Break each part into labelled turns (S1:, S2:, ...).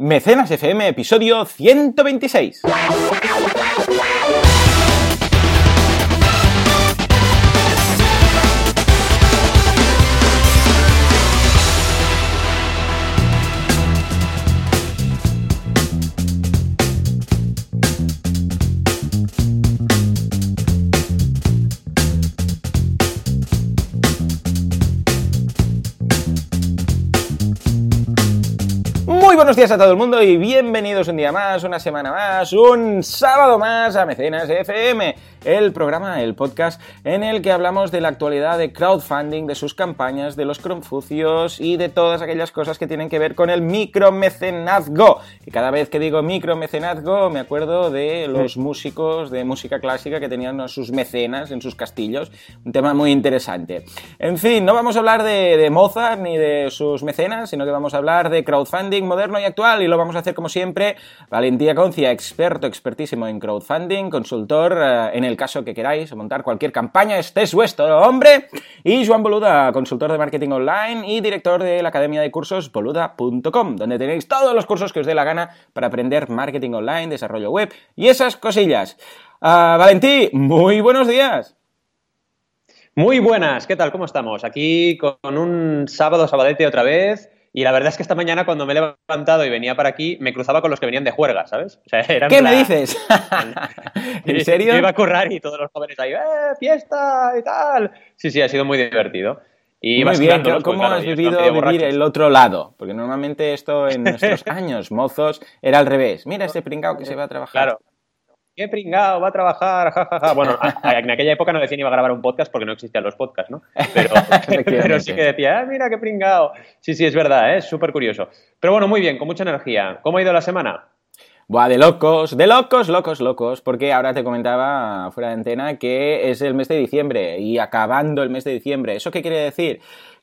S1: Mecenas FM, episodio 126. Buenos días a todo el mundo y bienvenidos un día más, una semana más, un sábado más a Mecenas FM, el programa, el podcast en el que hablamos de la actualidad de crowdfunding, de sus campañas, de los confucios y de todas aquellas cosas que tienen que ver con el micromecenazgo. Y cada vez que digo micromecenazgo me acuerdo de los músicos de música clásica que tenían sus mecenas en sus castillos, un tema muy interesante. En fin, no vamos a hablar de, de Mozart ni de sus mecenas, sino que vamos a hablar de crowdfunding moderno y actual y lo vamos a hacer como siempre. Valentía Concia, experto, expertísimo en crowdfunding, consultor eh, en el caso que queráis montar cualquier campaña, este es vuestro hombre. Y Joan Boluda, consultor de marketing online y director de la academia de cursos boluda.com, donde tenéis todos los cursos que os dé la gana para aprender marketing online, desarrollo web y esas cosillas. Ah, Valentí, muy buenos días.
S2: Muy buenas, ¿qué tal? ¿Cómo estamos? Aquí con un sábado sabadete otra vez. Y la verdad es que esta mañana cuando me he levantado y venía para aquí, me cruzaba con los que venían de juerga, ¿sabes?
S1: O sea, era ¿Qué me dices? ¿En serio?
S2: Yo iba a currar y todos los jóvenes ahí, ¡eh, fiesta y tal! Sí, sí, ha sido muy divertido.
S1: Y muy bien, ¿cómo has vivido vivir el otro lado? Porque normalmente esto en nuestros años mozos era al revés. Mira ese pringao que se va a trabajar.
S2: Claro, qué pringado, va a trabajar, jajaja. Bueno, en aquella época no decía ni iba a grabar un podcast porque no existían los podcasts, ¿no? Pero, pero sí que decía, ah, mira qué pringado. Sí, sí, es verdad, ¿eh? es súper curioso. Pero bueno, muy bien, con mucha energía. ¿Cómo ha ido la semana?
S1: Buah, de locos, de locos, locos, locos, porque ahora te comentaba fuera de antena que es el mes de diciembre y acabando el mes de diciembre. ¿Eso qué quiere decir?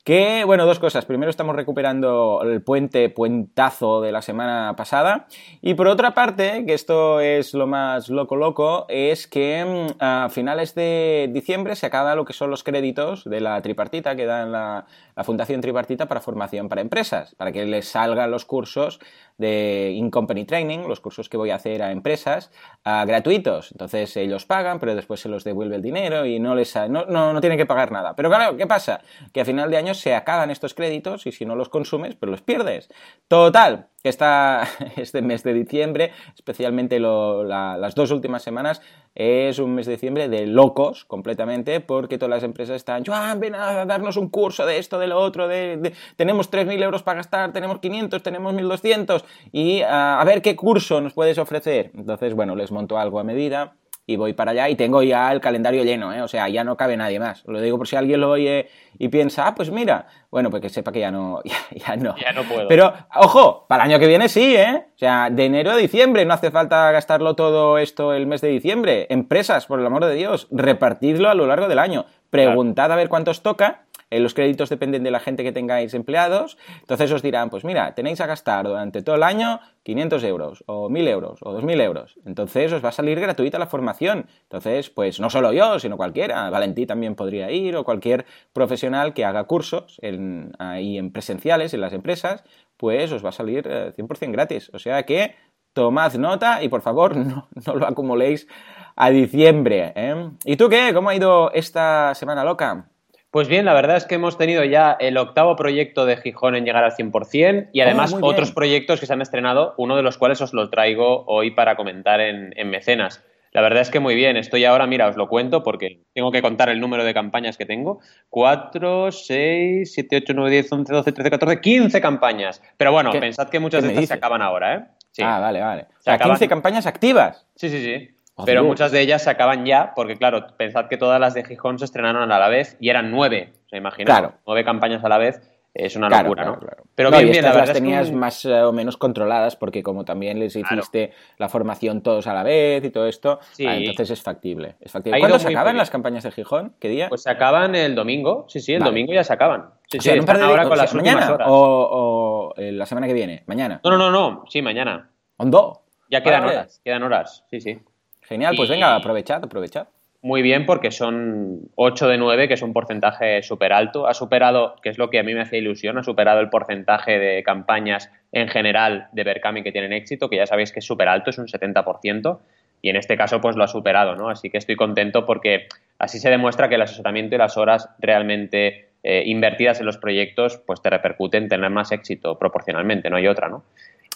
S1: Que, bueno, dos cosas. Primero estamos recuperando el puente, puentazo de la semana pasada. Y por otra parte, que esto es lo más loco loco, es que mm, a finales de diciembre se acaba lo que son los créditos de la tripartita que da la, la Fundación Tripartita para Formación para Empresas, para que les salgan los cursos de In-Company Training, los cursos que voy a hacer a empresas, gratuitos. Entonces ellos pagan, pero después se los devuelve el dinero y no les no, no, no, tienen que pagar nada. Pero claro, ¿qué pasa? Que a final de año se acaban estos créditos y si no los consumes, pues los pierdes. Total, que está este mes de diciembre, especialmente las dos últimas semanas, es un mes de diciembre de locos completamente porque todas las empresas están, ven a darnos un curso de esto, de lo otro, de, tenemos 3.000 euros para gastar, tenemos 500, tenemos 1.200 y a ver qué curso nos puedes ofrecer. Entonces, bueno, les monto algo a medida y voy para allá y tengo ya el calendario lleno, ¿eh? o sea, ya no cabe nadie más. Lo digo por si alguien lo oye y piensa, ah, pues mira, bueno, pues que sepa que ya no, ya, no.
S2: Ya no puedo.
S1: Pero, ojo, para el año que viene sí, ¿eh? O sea, de enero a diciembre, no hace falta gastarlo todo esto el mes de diciembre. Empresas, por el amor de Dios, repartidlo a lo largo del año. Preguntad a ver cuántos toca los créditos dependen de la gente que tengáis empleados. Entonces os dirán, pues mira, tenéis a gastar durante todo el año 500 euros, o 1000 euros, o 2000 euros. Entonces os va a salir gratuita la formación. Entonces, pues no solo yo, sino cualquiera. Valentí también podría ir, o cualquier profesional que haga cursos en, ahí en presenciales en las empresas, pues os va a salir 100% eh, gratis. O sea que tomad nota y por favor no, no lo acumuléis a diciembre. ¿eh? ¿Y tú qué? ¿Cómo ha ido esta semana loca?
S2: Pues bien, la verdad es que hemos tenido ya el octavo proyecto de Gijón en llegar al 100% y además otros proyectos que se han estrenado, uno de los cuales os lo traigo hoy para comentar en, Mecenas. La verdad es que muy bien, estoy ahora, mira, os lo cuento porque tengo que contar el número de campañas que tengo. 4, 6, 7, 8, 9, 10, 11, 12, 13, 14, 15 campañas. Pero bueno, pensad que muchas de estas se acaban ahora, ¿eh?
S1: Ah, vale, vale. O sea, 15 campañas activas.
S2: Sí, sí, sí. Pero muchas de ellas se acaban ya, porque claro, pensad que todas las de Gijón se estrenaron a la vez y eran nueve, se imagina, claro. nueve campañas a la vez. Es una locura, ¿no?
S1: Pero bien, bien, la las tenías más eh, o menos controladas porque como también les hiciste la formación todos a la vez y todo esto, ah, entonces es factible. Es factible. ¿Cuándo se acaban las campañas de Gijón? ¿Qué día?
S2: Pues se acaban el domingo, sí, sí, el domingo ya se acaban. Sí, sí,
S1: ahora con las mañana horas. O, eh, la semana que viene, mañana.
S2: No, no, no, no, sí, mañana.
S1: ¿Hondo?
S2: Ya quedan horas, quedan horas, sí, sí.
S1: Genial, pues venga, aprovechad, aprovechad.
S2: muy bien porque son 8 de 9, que es un porcentaje súper alto. Ha superado, que es lo que a mí me hace ilusión, ha superado el porcentaje de campañas en general de Berkami que tienen éxito, que ya sabéis que es súper alto, es un 70%, y en este caso pues lo ha superado, ¿no? Así que estoy contento porque así se demuestra que el asesoramiento y las horas realmente eh, invertidas en los proyectos pues te repercuten en tener más éxito proporcionalmente, no hay otra, ¿no?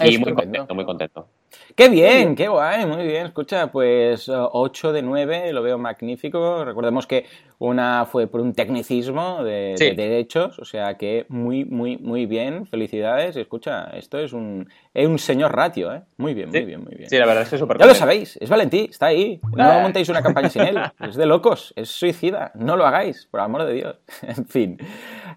S2: Y muy contento, muy contento.
S1: Qué bien, qué guay, muy bien. Escucha, pues 8 eh, de 9, lo veo magnífico. Recordemos que una fue por un tecnicismo de, derechos, o sea que muy, muy, muy bien. Felicidades. Escucha, esto es un, es un señor ratio, ¿eh? Muy bien, muy bien, muy bien.
S2: Sí, la verdad es que es súper
S1: Ya lo sabéis, es Valentí, está ahí. No ah. montéis una campaña sin él. Es de locos, es suicida. No lo hagáis, por amor de Dios. en fin.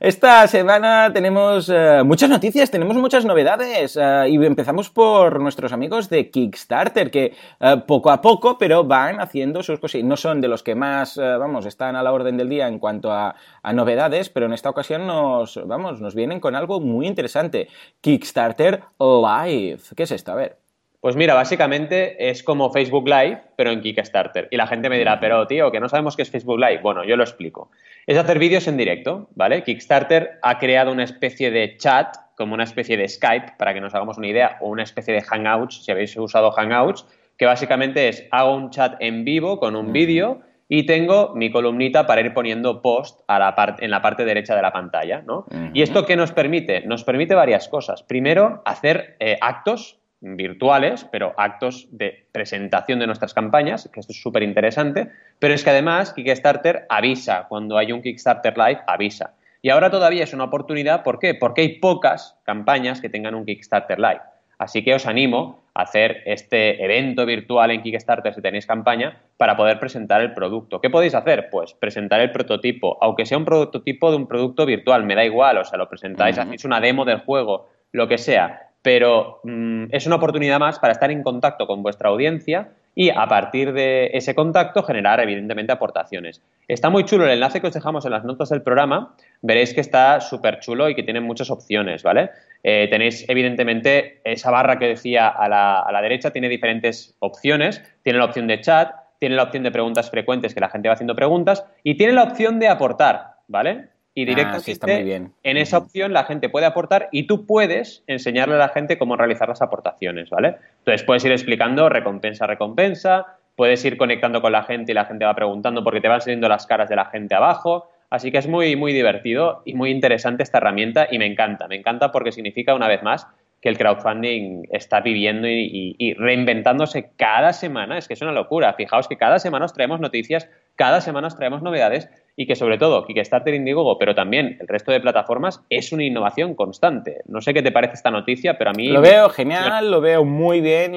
S1: Esta semana tenemos eh, muchas noticias, tenemos muchas novedades eh, y empezamos por nuestros amigos de Kickstarter que eh, poco a poco pero van haciendo sus cosas. No son de los que más, vamos, están a la orden del día en cuanto a, a, novedades, pero en esta ocasión nos, vamos, nos vienen con algo muy interesante. Kickstarter Live. ¿Qué es esto? A ver.
S2: Pues mira, básicamente es como Facebook Live, pero en Kickstarter. Y la gente me dirá, pero tío, que no sabemos qué es Facebook Live. Bueno, yo lo explico. Es hacer vídeos en directo, ¿vale? Kickstarter ha creado una especie de chat, como una especie de Skype, para que nos hagamos una idea, o una especie de Hangouts, si habéis usado Hangouts, que básicamente es hago un chat en vivo con un vídeo y tengo mi columnita para ir poniendo post a la en la parte derecha de la pantalla, ¿no? ¿Y esto qué nos permite? Nos permite varias cosas. Primero, hacer eh, actos virtuales, pero actos de presentación de nuestras campañas, que esto es súper interesante, pero es que además Kickstarter avisa, cuando hay un Kickstarter Live, avisa. Y ahora todavía es una oportunidad, ¿por qué? Porque hay pocas campañas que tengan un Kickstarter Live. Así que os animo a hacer este evento virtual en Kickstarter si tenéis campaña para poder presentar el producto. ¿Qué podéis hacer? Pues presentar el prototipo, aunque sea un prototipo de un producto virtual, me da igual, o sea, lo presentáis, hacéis una demo del juego, lo que sea, pero mm, es una oportunidad más para estar en contacto con vuestra audiencia y a partir de ese contacto generar evidentemente aportaciones. Está muy chulo el enlace que os dejamos en las notas del programa, veréis que está súper chulo y que tiene muchas opciones, ¿vale? Eh, tenéis evidentemente esa barra que decía a la, a la derecha, tiene diferentes opciones, tiene la opción de chat, tiene la opción de preguntas frecuentes que la gente va haciendo preguntas y tiene la opción de aportar, ¿vale? Y ah, directamente en esa opción la gente puede aportar y tú puedes enseñarle a la gente cómo realizar las aportaciones, ¿vale? Entonces puedes ir explicando recompensa recompensa, puedes ir conectando con la gente y la gente va preguntando porque te van saliendo las caras de la gente abajo, así que es muy, muy divertido y muy interesante esta herramienta y me encanta, me encanta porque significa una vez más que el crowdfunding está viviendo y, y, reinventándose cada semana. Es que es una locura. Fijaos que cada semana os traemos noticias, cada semana os traemos novedades y que sobre todo Kickstarter, Indiegogo, pero también el resto de plataformas es una innovación constante. No sé qué te parece esta noticia, pero a mí...
S1: Lo veo genial, lo veo muy bien.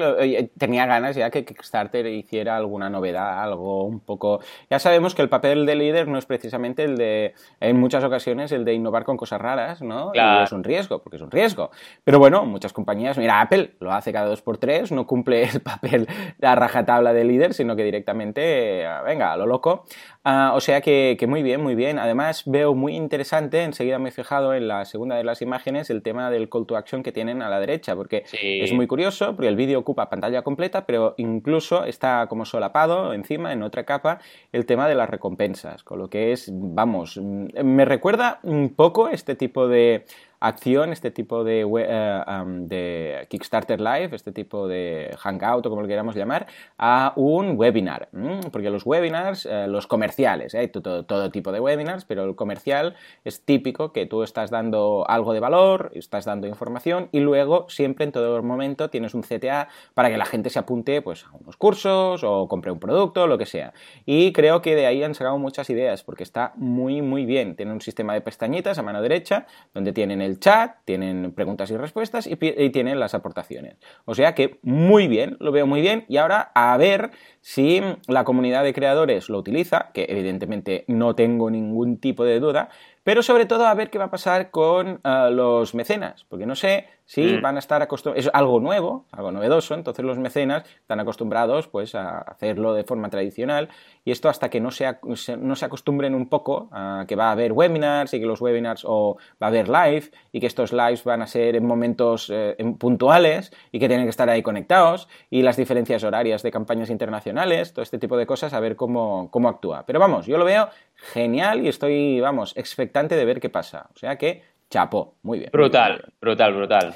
S1: Tenía ganas ya que Kickstarter hiciera alguna novedad, algo un poco... Ya sabemos que el papel de líder no es precisamente el de, en muchas ocasiones, el de innovar con cosas raras, ¿no? Y es un riesgo, porque es un riesgo. Pero bueno, muchas compañías, mira, Apple lo hace cada dos por tres, no cumple el papel, la rajatabla de líder, sino que directamente, venga, a lo loco. Ah, o sea que, muy bien, muy bien. Además veo muy interesante, enseguida me he fijado en la segunda de las imágenes, el tema del call to action que tienen a la derecha, porque es muy curioso, porque el vídeo ocupa pantalla completa, pero incluso está como solapado encima, en otra capa, el tema de las recompensas, con lo que es, vamos, mm, me recuerda un poco este tipo de acción, este tipo de, eh, de, Kickstarter Live, este tipo de Hangout o como lo queramos llamar, a un webinar. Porque los webinars, eh, los comerciales, hay todo, todo, tipo de webinars, pero el comercial es típico que tú estás dando algo de valor, estás dando información y luego siempre en todo momento tienes un CTA para que la gente se apunte pues, a unos cursos o compre un producto, lo que sea. Y creo que de ahí han sacado muchas ideas porque está muy, muy bien. Tiene un sistema de pestañitas a mano derecha donde tienen el el chat, tienen preguntas y respuestas y, tienen las aportaciones. O sea que muy bien, lo veo muy bien. Y ahora a ver si la comunidad de creadores lo utiliza, que evidentemente no tengo ningún tipo de duda, pero sobre todo a ver qué va a pasar con eh, los mecenas, porque no sé si mm. van a estar acostumbrados, es algo nuevo, algo novedoso, entonces los mecenas están acostumbrados pues a hacerlo de forma tradicional y esto hasta que no se, no se acostumbren un poco a que va a haber webinars y que los webinars o va a haber live y que estos lives van a ser en momentos eh, puntuales y que tienen que estar ahí conectados y las diferencias horarias de campañas internacionales, todo este tipo de cosas, a ver cómo, cómo actúa. Pero vamos, yo lo veo genial y estoy, vamos, expectante de ver qué pasa. O sea que Chapo, muy bien.
S2: Brutal, brutal, brutal.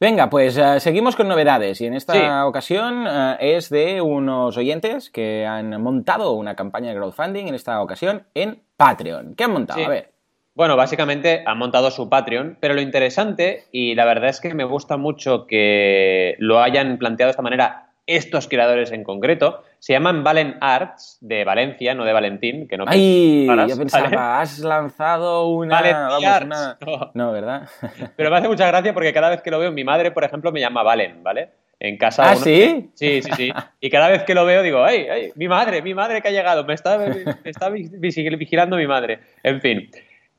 S1: Venga, pues eh, seguimos con novedades y en esta ocasión eh, es de unos oyentes que han montado una campaña de crowdfunding, en esta ocasión en Patreon. ¿Qué han montado? A ver.
S2: Bueno, básicamente han montado su Patreon, pero lo interesante, y la verdad es que me gusta mucho que lo hayan planteado de esta manera estos creadores en concreto, se llaman Valen Arts, de Valencia, no de Valentín, que no
S1: Ay, yo pensaba, has lanzado una... Vamos, No. ¿verdad?
S2: Pero me hace mucha gracia porque cada vez que lo veo, mi madre, por ejemplo, me llama Valen, ¿vale? En casa.
S1: ¿Ah, sí?
S2: Sí, sí, sí. Y cada vez que lo veo digo, ¡ay, ay! Mi madre, mi madre que ha llegado, me está, me está vigilando mi madre. En fin.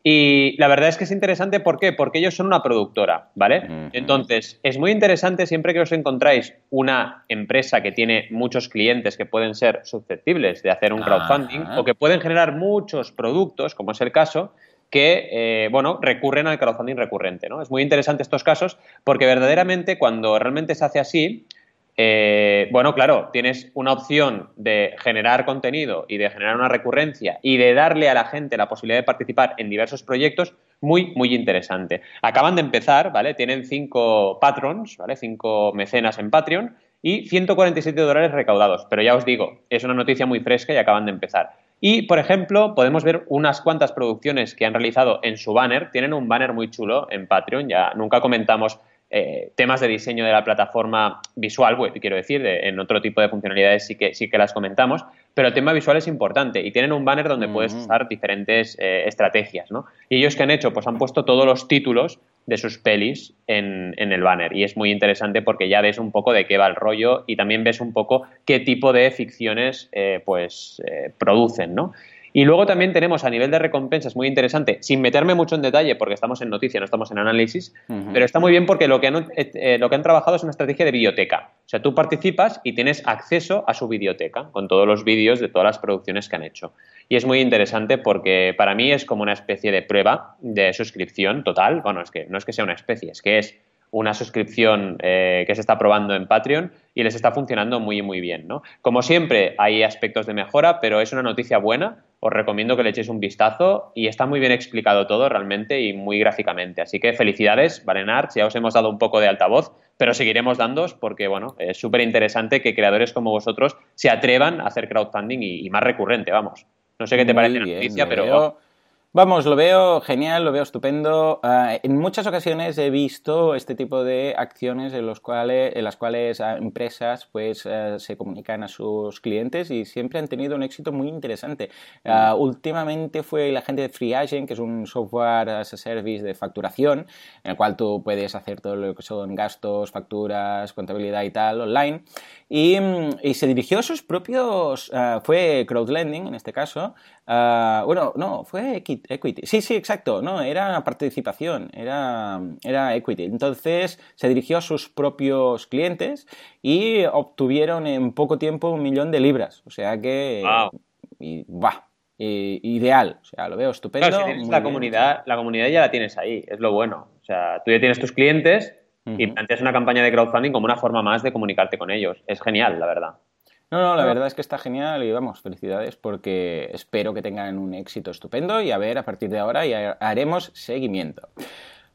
S2: Y la verdad es que es interesante, ¿por qué? Porque ellos son una productora, ¿vale? Entonces, es muy interesante siempre que os encontráis una empresa que tiene muchos clientes que pueden ser susceptibles de hacer un crowdfunding o que pueden generar muchos productos, como es el caso, que, eh, bueno, recurren al crowdfunding recurrente, ¿no? Es muy interesante estos casos porque verdaderamente cuando realmente se hace así, eh, bueno, claro, tienes una opción de generar contenido y de generar una recurrencia y de darle a la gente la posibilidad de participar en diversos proyectos muy, muy interesante. Acaban de empezar, ¿vale? Tienen cinco patrons, ¿vale? Cinco mecenas en Patreon y 147 dólares recaudados. Pero ya os digo, es una noticia muy fresca y acaban de empezar. Y, por ejemplo, podemos ver unas cuantas producciones que han realizado en su banner. Tienen un banner muy chulo en Patreon, ya nunca comentamos eh, temas de diseño de la plataforma visual, quiero decir, en otro tipo de funcionalidades sí que, sí que las comentamos, pero el tema visual es importante y tienen un banner donde puedes usar diferentes eh, estrategias, ¿no? Y ellos que han hecho, pues han puesto todos los títulos de sus pelis en, el banner y es muy interesante porque ya ves un poco de qué va el rollo y también ves un poco qué tipo de ficciones eh, pues producen, ¿no? Y luego también tenemos a nivel de recompensas muy interesante, sin meterme mucho en detalle porque estamos en noticia, no estamos en análisis, pero está muy bien porque lo que, han, eh, eh, lo que han trabajado es una estrategia de biblioteca. O sea, tú participas y tienes acceso a su biblioteca con todos los vídeos de todas las producciones que han hecho. Y es muy interesante porque para mí es como una especie de prueba de suscripción total. Bueno, es que no es que sea una especie, es que es una suscripción eh, que se está probando en Patreon y les está funcionando muy, muy bien. ¿no? Como siempre, hay aspectos de mejora, pero es una noticia buena. Os recomiendo que le echéis un vistazo y está muy bien explicado todo realmente y muy gráficamente. Así que felicidades, Valenarts, ya os hemos dado un poco de altavoz, pero seguiremos dándos porque, bueno, es súper interesante que creadores como vosotros se atrevan a hacer crowdfunding y, más recurrente, vamos. No sé qué te parece la noticia, pero...
S1: Vamos, lo veo genial, lo veo estupendo. Ah, en muchas ocasiones he visto este tipo de acciones en, los cuales, en las cuales ah, empresas pues, ah, se comunican a sus clientes y siempre han tenido un éxito muy interesante. Mm. últimamente fue la gente de FreeAgent, que es un software as a service de facturación, en el cual tú puedes hacer todo lo que son gastos, facturas, contabilidad y tal online. Y, mm, y se dirigió a sus propios, fue crowdlending en este caso, bueno, no, fue equity. Sí, sí, exacto. No, era participación, era, era equity. Entonces se dirigió a sus propios clientes y obtuvieron en poco tiempo un millón de libras. O sea que. Y, ideal. O sea, lo veo estupendo.
S2: la comunidad, la comunidad ya la tienes ahí, es lo bueno. O sea, tú ya tienes tus clientes y planteas una campaña de crowdfunding como una forma más de comunicarte con ellos. Es genial, la verdad.
S1: No, no, la verdad es que está genial y vamos, felicidades porque espero que tengan un éxito estupendo y a ver, a partir de ahora ya haremos seguimiento.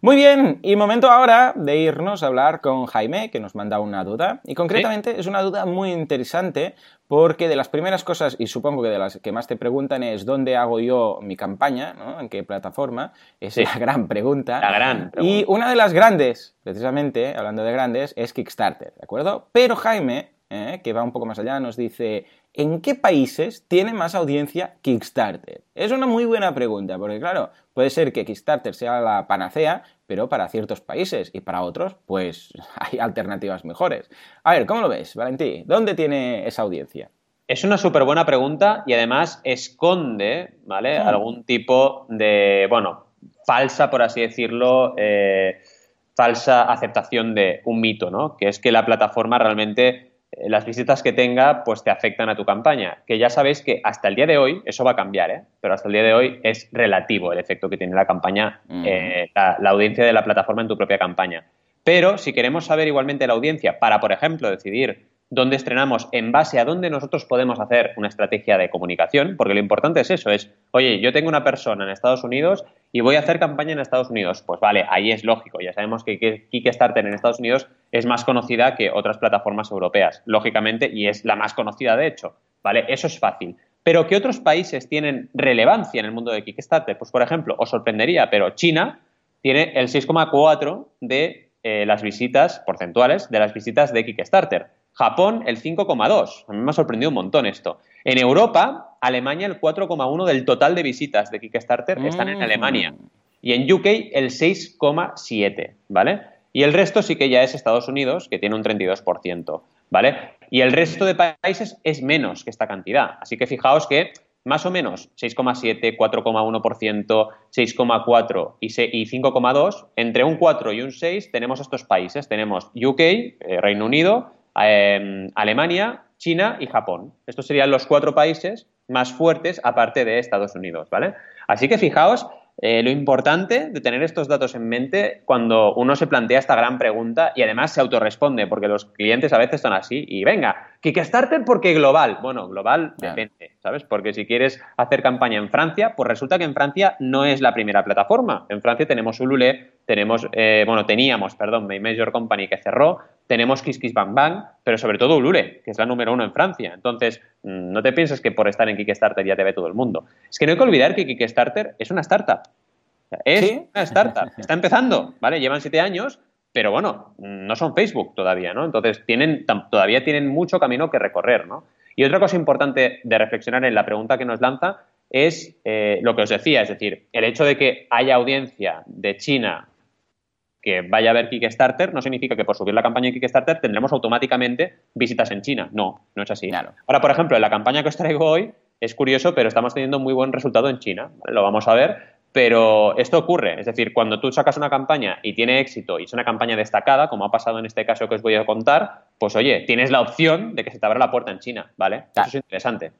S1: Muy bien, y momento ahora de irnos a hablar con Jaime, que nos manda una duda. Y concretamente es una duda muy interesante porque de las primeras cosas, y supongo que de las que más te preguntan es dónde hago yo mi campaña, ¿no? ¿En qué plataforma? Es la gran pregunta.
S2: La gran
S1: pregunta. Y una de las grandes, precisamente, hablando de grandes, es Kickstarter, ¿de acuerdo? Pero Jaime ¿eh? que va un poco más allá, nos dice, ¿en qué países tiene más audiencia Kickstarter? Es una muy buena pregunta, porque claro, puede ser que Kickstarter sea la panacea, pero para ciertos países y para otros, pues hay alternativas mejores. A ver, ¿cómo lo ves, Valentí? ¿Dónde tiene esa audiencia?
S2: Es una súper buena pregunta y además esconde, ¿vale? Hmm. Algún tipo de, bueno, falsa, por así decirlo, eh, falsa aceptación de un mito, ¿no? Que es que la plataforma realmente las visitas que tenga pues te afectan a tu campaña. Que ya sabéis que hasta el día de hoy, eso va a cambiar, ¿eh? pero hasta el día de hoy es relativo el efecto que tiene la campaña, eh, la, audiencia de la plataforma en tu propia campaña. Pero si queremos saber igualmente la audiencia para, por ejemplo, decidir dónde estrenamos en base a dónde nosotros podemos hacer una estrategia de comunicación, porque lo importante es eso, es, oye, yo tengo una persona en Estados Unidos y voy a hacer campaña en Estados Unidos. Pues vale, ahí es lógico, ya sabemos que Kickstarter en Estados Unidos es más conocida que otras plataformas europeas, lógicamente, y es la más conocida de hecho, ¿vale? Eso es fácil. Pero ¿qué otros países tienen relevancia en el mundo de Kickstarter? Pues, por ejemplo, os sorprendería, pero China tiene el 6,4 de eh, las visitas porcentuales de las visitas de Kickstarter. Japón el 5,2. A mí me ha sorprendido un montón esto. En Europa, Alemania el 4,1 del total de visitas de Kickstarter están en Alemania. Mm. Y en UK el 6,7, ¿vale? Y el resto sí que ya es Estados Unidos, que tiene un 32%, ¿vale? Y el resto de países es menos que esta cantidad. Así que fijaos que más o menos 6,7, 4,1%, 6,4 y 5,2, entre un 4 y un 6 tenemos estos países. Tenemos UK, eh, Reino Unido, Em, Alemania, China y Japón. Estos serían los cuatro países más fuertes aparte de Estados Unidos, ¿vale? Así que fijaos eh, lo importante de tener estos datos en mente cuando uno se plantea esta gran pregunta y además se autorresponde, porque los clientes a veces son así y venga, Kickstarter porque global. Bueno, global depende, ¿sabes? Porque si quieres hacer campaña en Francia, pues resulta que en Francia no es la primera plataforma. En Francia tenemos Ulule, tenemos, eh, bueno, teníamos, perdón, May Major Company que cerró, tenemos KissKissBankBank, pero sobre todo Ulule, que es la número uno en Francia. Entonces, mm, no te pienses que por estar en Kickstarter ya te ve todo el mundo. Es que no hay que olvidar que Kickstarter es una startup. Es una startup. Está empezando, ¿vale? Llevan siete años, pero bueno, no son Facebook todavía, ¿no? Entonces, tienen, todavía tienen mucho camino que recorrer, ¿no? Y otra cosa importante de reflexionar en la pregunta que nos lanza es eh, lo que os decía, es decir, el hecho de que haya audiencia de China que vaya a ver Kickstarter no significa que por subir la campaña en Kickstarter tendremos automáticamente visitas en China. No, no es así. Ahora, por ejemplo, en la campaña que os traigo hoy es curioso, pero estamos teniendo muy buen resultado en China. Lo vamos a ver. Pero esto ocurre, es decir, cuando tú sacas una campaña y tiene éxito y es una campaña destacada, como ha pasado en este caso que os voy a contar, pues oye, tienes la opción de que se te abra la puerta en China, ¿vale? Eso es interesante.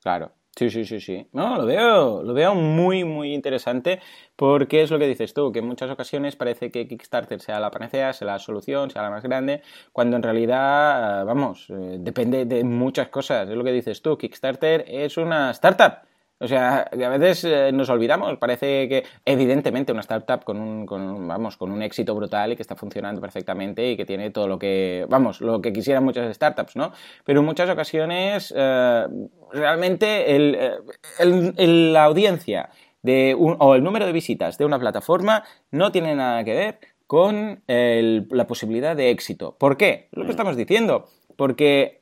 S1: Claro. Sí, sí, sí, sí. No, lo veo, lo veo muy, muy interesante porque es lo que dices tú, que en muchas ocasiones parece que Kickstarter sea la panacea, sea la solución, sea la más grande, cuando en realidad, vamos, eh, depende de muchas cosas. Es lo que dices tú, Kickstarter es una startup o sea, a veces eh, nos olvidamos, parece que evidentemente una startup con un, con, vamos, con un éxito brutal y que está funcionando perfectamente y que tiene todo lo que, vamos, lo que quisieran muchas startups, ¿no? Pero en muchas ocasiones eh, realmente el, eh, la audiencia de o el número de visitas de una plataforma no tiene nada que ver con la posibilidad de éxito. ¿Por qué? Lo que estamos diciendo. Porque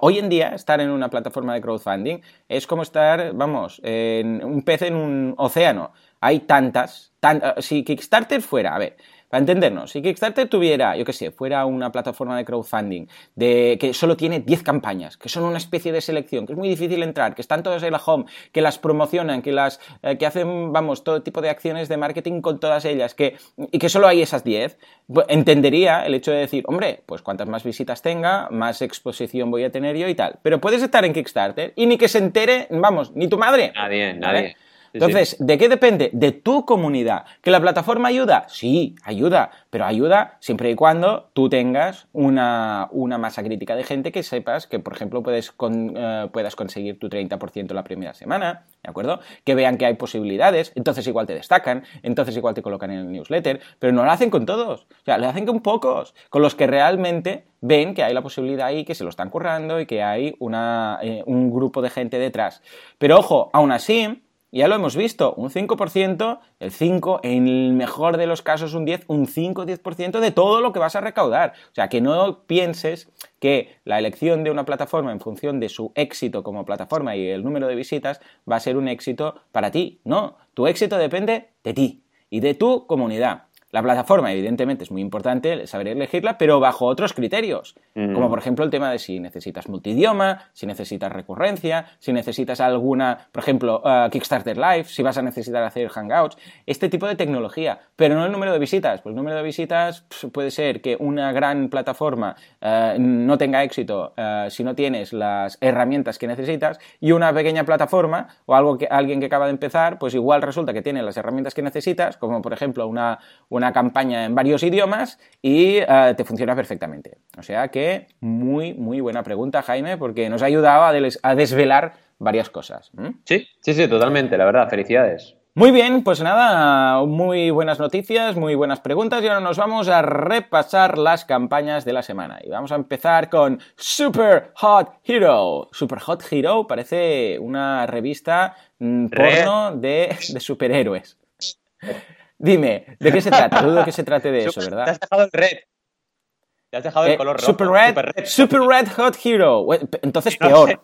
S1: hoy en día estar en una plataforma de crowdfunding es como estar, vamos, en un pez en un océano. Hay tantas, si Kickstarter fuera, a ver, para entendernos, si Kickstarter tuviera, yo qué sé, fuera una plataforma de crowdfunding de, que solo tiene 10 campañas, que son una especie de selección, que es muy difícil entrar, que están todas en la home, que las promocionan, que las eh, que hacen, vamos, todo tipo de acciones de marketing con todas ellas, que, y que solo hay esas 10, pues, entendería el hecho de decir, hombre, pues cuantas más visitas tenga, más exposición voy a tener yo y tal. Pero puedes estar en Kickstarter y ni que se entere, vamos, ni tu madre.
S2: Nadie, nadie.
S1: Entonces, ¿de qué depende? De tu comunidad. ¿Que la plataforma ayuda? Sí, ayuda, pero ayuda siempre y cuando tú tengas una, masa crítica de gente que sepas que, por ejemplo, puedes eh, puedas conseguir tu 30% la primera semana, ¿de acuerdo? Que vean que hay posibilidades, entonces igual te destacan, entonces igual te colocan en el newsletter, pero no lo hacen con todos, o sea, lo hacen con pocos, con los que realmente ven que hay la posibilidad ahí, que se lo están currando y que hay una, eh, un grupo de gente detrás. Pero ojo, aún así, ya lo hemos visto, un 5%, el 5, en el mejor de los casos un 10, un 5-10% de todo lo que vas a recaudar. O sea, que no pienses que la elección de una plataforma en función de su éxito como plataforma y el número de visitas va a ser un éxito para ti. No, tu éxito depende de ti y de tu comunidad. La plataforma, evidentemente, es muy importante saber elegirla, pero bajo otros criterios. Mm. Como por ejemplo el tema de si necesitas multidioma, si necesitas recurrencia, si necesitas alguna, por ejemplo, uh, Kickstarter Live, si vas a necesitar hacer Hangouts, este tipo de tecnología. Pero no el número de visitas. Pues el número de visitas puede ser que una gran plataforma uh, no tenga éxito uh, si no tienes las herramientas que necesitas y una pequeña plataforma o algo que alguien que acaba de empezar, pues igual resulta que tiene las herramientas que necesitas, como por ejemplo una, una campaña en varios idiomas y eh, te funciona perfectamente. O sea que muy, muy buena pregunta, Jaime, porque nos ha ayudado a, desvelar varias cosas.
S2: Sí, sí, sí, totalmente, la verdad, felicidades.
S1: Muy bien, pues nada, muy buenas noticias, muy buenas preguntas y ahora nos vamos a repasar las campañas de la semana. Y vamos a empezar con Super Hot Hero. Super Hot Hero parece una revista mm, porno de, de superhéroes. Dime, ¿de qué se trata? Dudo que se trate de eso, ¿verdad?
S2: Te has dejado el red. Te has dejado el eh, color rojo.
S1: Super red, super red, Hot Hero. Entonces peor.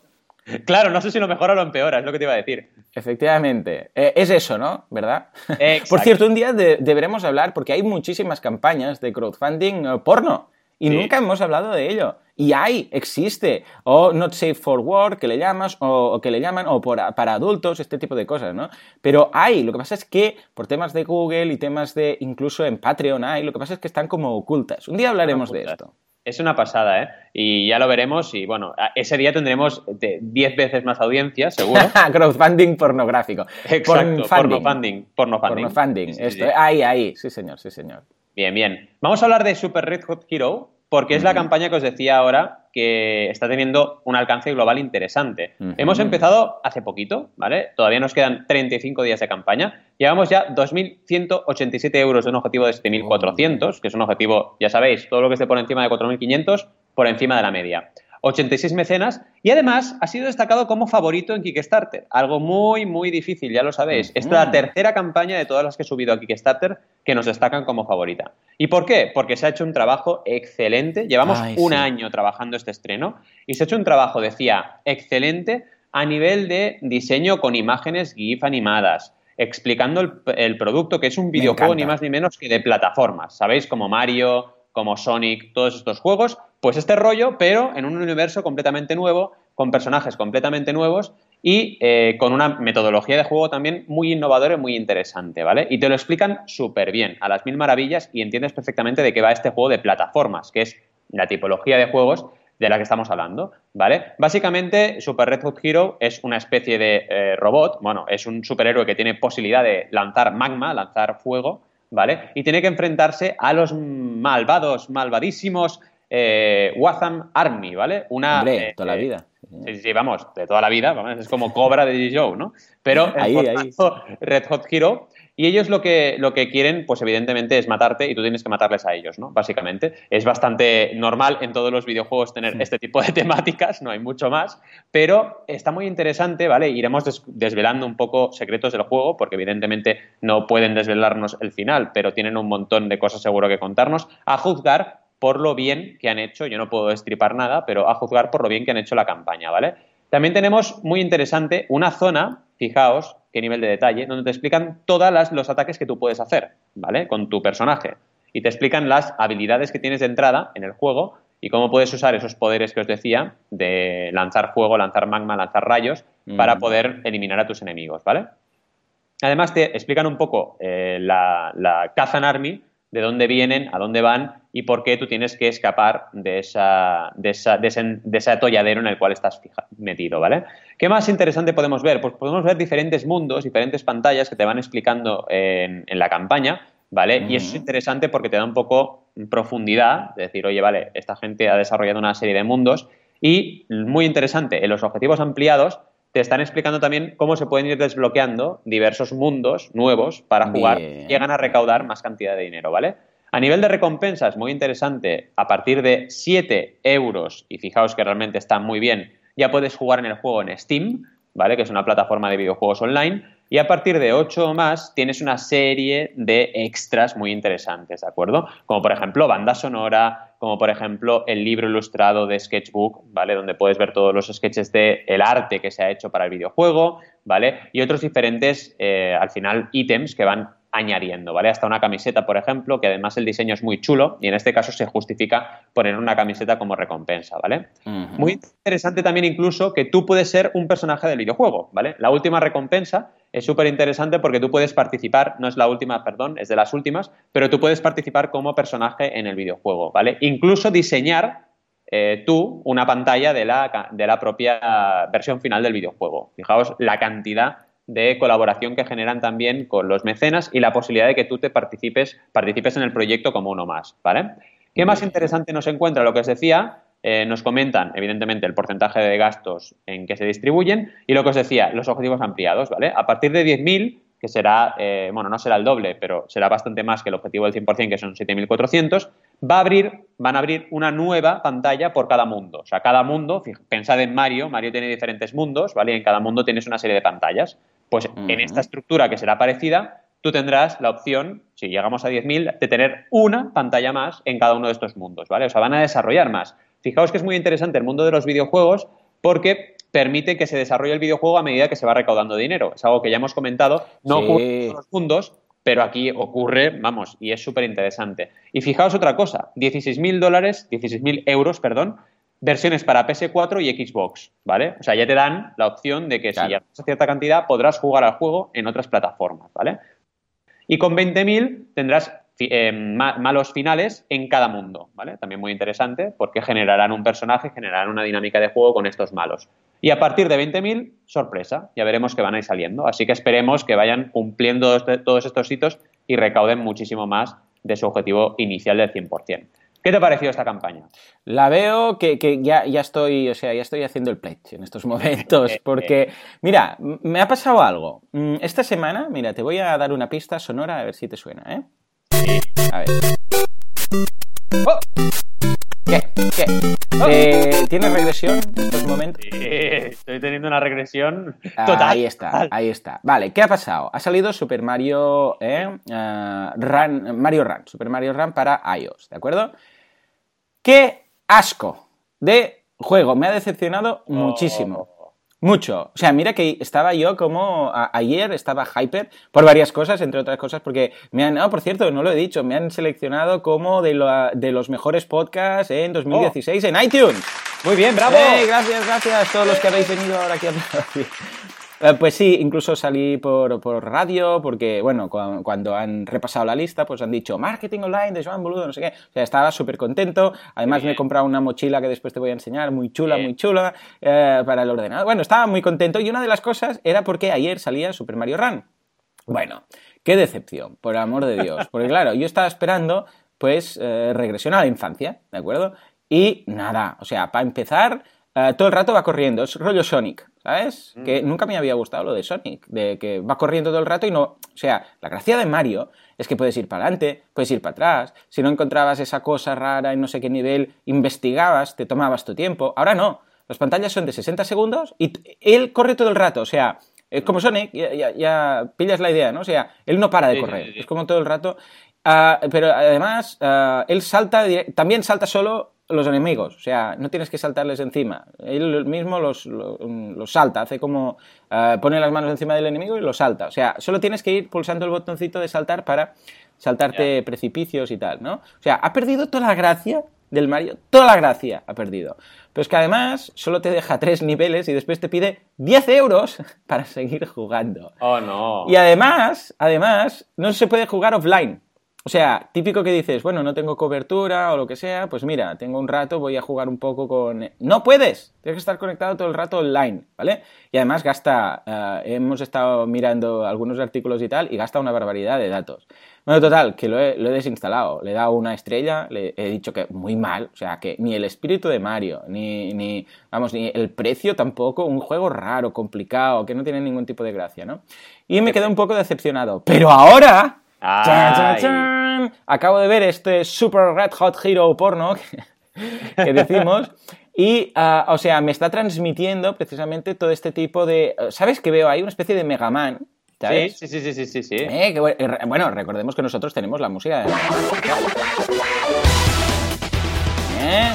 S2: Claro, no sé si lo mejora o lo empeora, es lo que te iba a decir.
S1: Efectivamente. Eh, es eso, ¿no? ¿Verdad? Por cierto, un día deberemos hablar, porque hay muchísimas campañas de crowdfunding eh, porno. Y nunca hemos hablado de ello. Y hay, existe. O Not Safe for Work, que le llamas, o, que le llaman, o para adultos, este tipo de cosas, ¿no? Pero hay. Lo que pasa es que por temas de Google y temas de incluso en Patreon hay, lo que pasa es que están como ocultas. Un día hablaremos de esto.
S2: Es una pasada, ¿eh? Y ya lo veremos y bueno, ese día tendremos 10 veces más audiencia, seguro.
S1: Crowdfunding pornográfico.
S2: Exacto, pornofunding. Pornofunding.
S1: Pornofunding. Esto, ahí, ahí, sí señor, sí señor.
S2: Bien, bien. Vamos a hablar de Super Red Hot Hero, porque es la campaña que os decía ahora que está teniendo un alcance global interesante. Hemos empezado hace poquito, ¿vale? Todavía nos quedan 35 días de campaña. Llevamos ya 2.187 euros de un objetivo de 7.400, que es un objetivo, ya sabéis, todo lo que esté por encima de 4.500, por encima de la media. 86 mecenas y además ha sido destacado como favorito en Kickstarter. Algo muy, muy difícil, ya lo sabéis. Esta es la tercera campaña de todas las que he subido a Kickstarter que nos destacan como favorita. ¿Y por qué? Porque se ha hecho un trabajo excelente. Llevamos un año trabajando este estreno y se ha hecho un trabajo, decía, excelente a nivel de diseño con imágenes GIF animadas, explicando el, el producto, que es un videojuego ni más ni menos que de plataformas. ¿Sabéis? Como Mario, como Sonic, todos estos juegos, pues este rollo, pero en un universo completamente nuevo, con personajes completamente nuevos y eh, con una metodología de juego también muy innovadora y muy interesante, ¿vale? Y te lo explican súper bien, a las mil maravillas, y entiendes perfectamente de qué va este juego de plataformas, que es la tipología de juegos de la que estamos hablando, ¿vale? Básicamente, Super Red Hot Hero es una especie de eh, robot, bueno, es un superhéroe que tiene posibilidad de lanzar magma, lanzar fuego, ¿vale? Y tiene que enfrentarse a los malvados, malvadísimos eh, Watham Army, ¿vale?
S1: Una, Hombre, eh, toda la eh, vida.
S2: Sí, sí, vamos, de toda la vida, vamos, es como Cobra de G. ¿no? Pero ahí, ahí. Red Hot Hero. Y ellos lo que, lo que quieren, pues evidentemente, es matarte y tú tienes que matarles a ellos, ¿no? Básicamente. Es bastante normal en todos los videojuegos tener este tipo de temáticas, no hay mucho más, pero está muy interesante, ¿vale? Iremos desvelando un poco secretos del juego, porque evidentemente no pueden desvelarnos el final, pero tienen un montón de cosas seguro que contarnos, a juzgar por lo bien que han hecho, yo no puedo destripar nada, pero a juzgar por lo bien que han hecho la campaña, ¿vale? También tenemos, muy interesante, una zona, fijaos qué nivel de detalle, donde te explican todos los ataques que tú puedes hacer, ¿vale? Con tu personaje. Y te explican las habilidades que tienes de entrada en el juego y cómo puedes usar esos poderes que os decía de lanzar fuego, lanzar magma, lanzar rayos, para poder eliminar a tus enemigos, ¿vale? Además te explican un poco eh, la, la Kazan Army, de dónde vienen, a dónde van y por qué tú tienes que escapar de, esa, de, esa, de, ese, atolladero en el cual estás metido, ¿vale? ¿Qué más interesante podemos ver? Pues podemos ver diferentes mundos, diferentes pantallas que te van explicando en, la campaña, ¿vale? Y eso es interesante porque te da un poco profundidad, de decir, oye, vale, esta gente ha desarrollado una serie de mundos y muy interesante, en los objetivos ampliados te están explicando también cómo se pueden ir desbloqueando diversos mundos nuevos para jugar. y Llegan a recaudar más cantidad de dinero, ¿vale? A nivel de recompensas, muy interesante, a partir de 7 euros, y fijaos que realmente está muy bien, ya puedes jugar en el juego en Steam, ¿vale? Que es una plataforma de videojuegos online. Y a partir de 8 o más tienes una serie de extras muy interesantes, ¿de acuerdo? Como por ejemplo banda sonora, como por ejemplo el libro ilustrado de Sketchbook, ¿vale? Donde puedes ver todos los sketches de el arte que se ha hecho para el videojuego, ¿vale? Y otros diferentes, eh, al final, ítems que van añadiendo, ¿vale? Hasta una camiseta, por ejemplo, que además el diseño es muy chulo y en este caso se justifica poner una camiseta como recompensa, ¿vale? Muy interesante también incluso que tú puedes ser un personaje del videojuego, ¿vale? La última recompensa es súper interesante porque tú puedes participar, no es la última, perdón, es de las últimas, pero tú puedes participar como personaje en el videojuego, ¿vale? Incluso diseñar eh, tú una pantalla de la, de la propia versión final del videojuego. Fijaos la cantidad de colaboración que generan también con los mecenas y la posibilidad de que tú te participes, participes en el proyecto como uno más, ¿vale? ¿Qué más interesante nos encuentra? Lo que os decía, eh, nos comentan, evidentemente, el porcentaje de gastos en que se distribuyen y lo que os decía, los objetivos ampliados, ¿vale? A partir de 10.000, que será, eh, bueno, no será el doble, pero será bastante más que el objetivo del 100%, que son 7.400, va a abrir, van a abrir una nueva pantalla por cada mundo. O sea, cada mundo, pensad en Mario, Mario tiene diferentes mundos, ¿vale? Y en cada mundo tienes una serie de pantallas. Pues en esta estructura que será parecida, tú tendrás la opción, si llegamos a 10.000, de tener una pantalla más en cada uno de estos mundos, ¿vale? O sea, van a desarrollar más. Fijaos que es muy interesante el mundo de los videojuegos porque permite que se desarrolle el videojuego a medida que se va recaudando dinero. Es algo que ya hemos comentado, no ocurre en los mundos, pero aquí ocurre, vamos, y es súper interesante. Y fijaos otra cosa, 16.000 dólares, 16.000 euros, perdón, versiones para PS4 y Xbox, ¿vale? O sea, ya te dan la opción de que si ya a cierta cantidad podrás jugar al juego en otras plataformas, ¿vale? Y con 20.000 tendrás eh, malos finales en cada mundo, ¿vale? También muy interesante porque generarán un personaje, generarán una dinámica de juego con estos malos. Y a partir de 20.000, sorpresa, ya veremos que van a ir saliendo. Así que esperemos que vayan cumpliendo este, todos estos hitos y recauden muchísimo más de su objetivo inicial del 100%. ¿Qué te ha parecido esta campaña?
S1: La veo que, ya, ya, estoy, o sea, ya estoy haciendo el pledge en estos momentos, porque, mira, me ha pasado algo. Mm, esta semana, mira, te voy a dar una pista sonora a ver si te suena, ¿eh? A ver. ¡Oh! ¿Qué? ¿Qué? Eh, ¿Tienes regresión en estos momentos?
S2: Sí, estoy teniendo una regresión
S1: total. Ahí está, ahí está. Vale, ¿qué ha pasado? Ha salido Super Mario eh, eh, Run, Mario Run, Super Mario Run para iOS, ¿de acuerdo? ¡Qué asco de juego! Me ha decepcionado oh. muchísimo. Mucho. O sea, mira que estaba yo como ayer, estaba hyper por varias cosas, entre otras cosas, porque me han, no, por cierto, no lo he dicho, me han seleccionado como de, de los mejores podcasts en 2016 en iTunes.
S2: Muy bien, bravo.
S1: gracias, gracias a todos los que habéis venido ahora aquí a pues sí, incluso salí por, radio, porque, bueno, cuando, han repasado la lista, pues han dicho marketing online de Joan Boludo, no sé qué. O sea, estaba súper contento. Además, me he comprado una mochila que después te voy a enseñar, muy chula, muy chula, eh, para el ordenador. Bueno, estaba muy contento. Y una de las cosas era porque ayer salía Super Mario Run. Bueno, qué decepción, por amor de Dios. Porque, claro, yo estaba esperando, pues, eh, regresión a la infancia, ¿de acuerdo? Y nada, o sea, para empezar, todo el rato va corriendo, es rollo Sonic. ¿sabes? Mm. Que nunca me había gustado lo de Sonic, de que va corriendo todo el rato y no... O sea, la gracia de Mario es que puedes ir para adelante, puedes ir para atrás, si no encontrabas esa cosa rara en no sé qué nivel, investigabas, te tomabas tu tiempo. Ahora no, las pantallas son de 60 segundos y él corre todo el rato, o sea... Es como Sonic, ya, pillas la idea, ¿no? O sea, él no para de correr, es como todo el rato. Ah, pero además, ah, él salta, también salta solo los enemigos, o sea, no tienes que saltarles encima. Él mismo los, salta, hace como eh, pone las manos encima del enemigo y lo salta. O sea, solo tienes que ir pulsando el botoncito de saltar para saltarte precipicios y tal, ¿no? O sea, ha perdido toda la gracia del Mario, toda la gracia ha perdido. Pero es que además solo te deja tres niveles y después te pide 10 euros para seguir jugando.
S2: Oh, no.
S1: Y además, además, no se puede jugar offline. O sea, típico que dices, bueno, no tengo cobertura o lo que sea, pues mira, tengo un rato, voy a jugar un poco con... No puedes, tienes que estar conectado todo el rato online, ¿vale? Y además gasta, eh, hemos estado mirando algunos artículos y tal, y gasta una barbaridad de datos. Bueno, total, que lo he, desinstalado, le he dado una estrella, le he dicho que muy mal, o sea, que ni el espíritu de Mario, ni, ni, vamos, ni el precio tampoco, un juego raro, complicado, que no tiene ningún tipo de gracia, ¿no? Y me quedé un poco decepcionado, pero ahora Acabo de ver este Super Red Hot Hero porno que, decimos. Y, ah, o sea, me está transmitiendo precisamente todo este tipo de. ¿Sabes que veo ahí? Una especie de Mega Man.
S2: Sí, sí, sí, sí, sí, sí.
S1: Eh, bueno, recordemos que nosotros tenemos la música de. ¿Eh?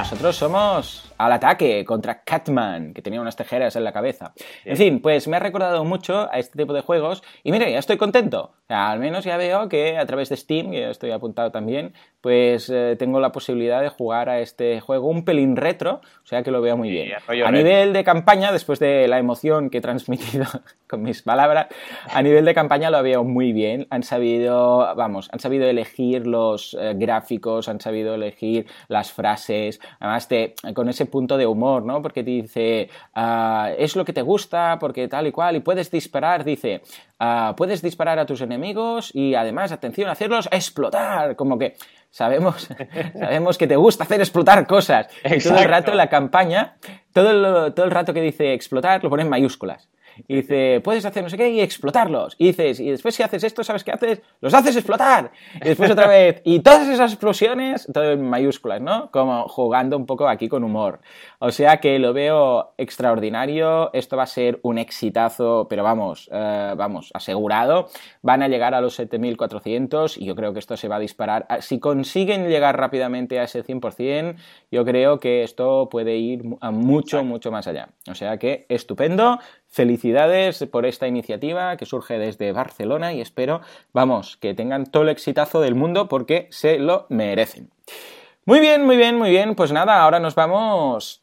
S1: Nosotros somos al ataque contra Catman, que tenía unas tejeras en la cabeza. En fin, pues me ha recordado mucho a este tipo de juegos y mire, ya estoy contento. Al menos ya veo que a través de Steam, que estoy apuntado también, pues eh, tengo la posibilidad de jugar a este juego un pelín retro, o sea que lo veo muy bien. A nivel de campaña, después de la emoción que he transmitido con mis palabras, a nivel de campaña lo veo muy bien. Han sabido, vamos, han sabido elegir los eh, gráficos, han sabido elegir las frases, además de, con ese punto de humor, ¿no? Porque te dice, ah, es lo que te gusta, porque tal y cual, y puedes disparar, dice, ah, puedes disparar a tus enemigos y además, atención, hacerlos explotar, como que sabemos, sabemos que te gusta hacer explotar cosas. Y todo el rato la campaña, todo todo el rato que dice explotar, lo pone en mayúsculas. Y dice, puedes hacer no sé qué y explotarlos. Y dices, y después si haces esto, ¿sabes qué haces? Los haces explotar. Y después otra vez, y todas esas explosiones, todo en mayúsculas, ¿no? Como jugando un poco aquí con humor. O sea que lo veo extraordinario. Esto va a ser un exitazo, pero vamos, eh, vamos, asegurado. Van a llegar a los 7400 y yo creo que esto se va a disparar. Ah, si consiguen llegar rápidamente a ese 100%, yo creo que esto puede ir a mucho, mucho más allá. O sea que estupendo. Felicidades por esta iniciativa que surge desde Barcelona y espero, vamos, que tengan todo el exitazo del mundo porque se lo merecen. Muy bien, muy bien, muy bien. Pues nada, ahora nos vamos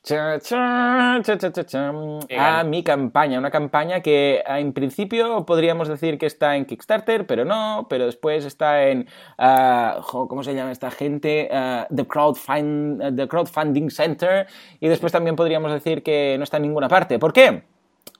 S1: a mi campaña. Una campaña que en principio podríamos decir que está en Kickstarter, pero no. Pero después está en. Ah, ¿Cómo se llama esta gente? Ah, The, The Crowdfunding Center. Y después también podríamos decir que no está en ninguna parte. ¿Por qué?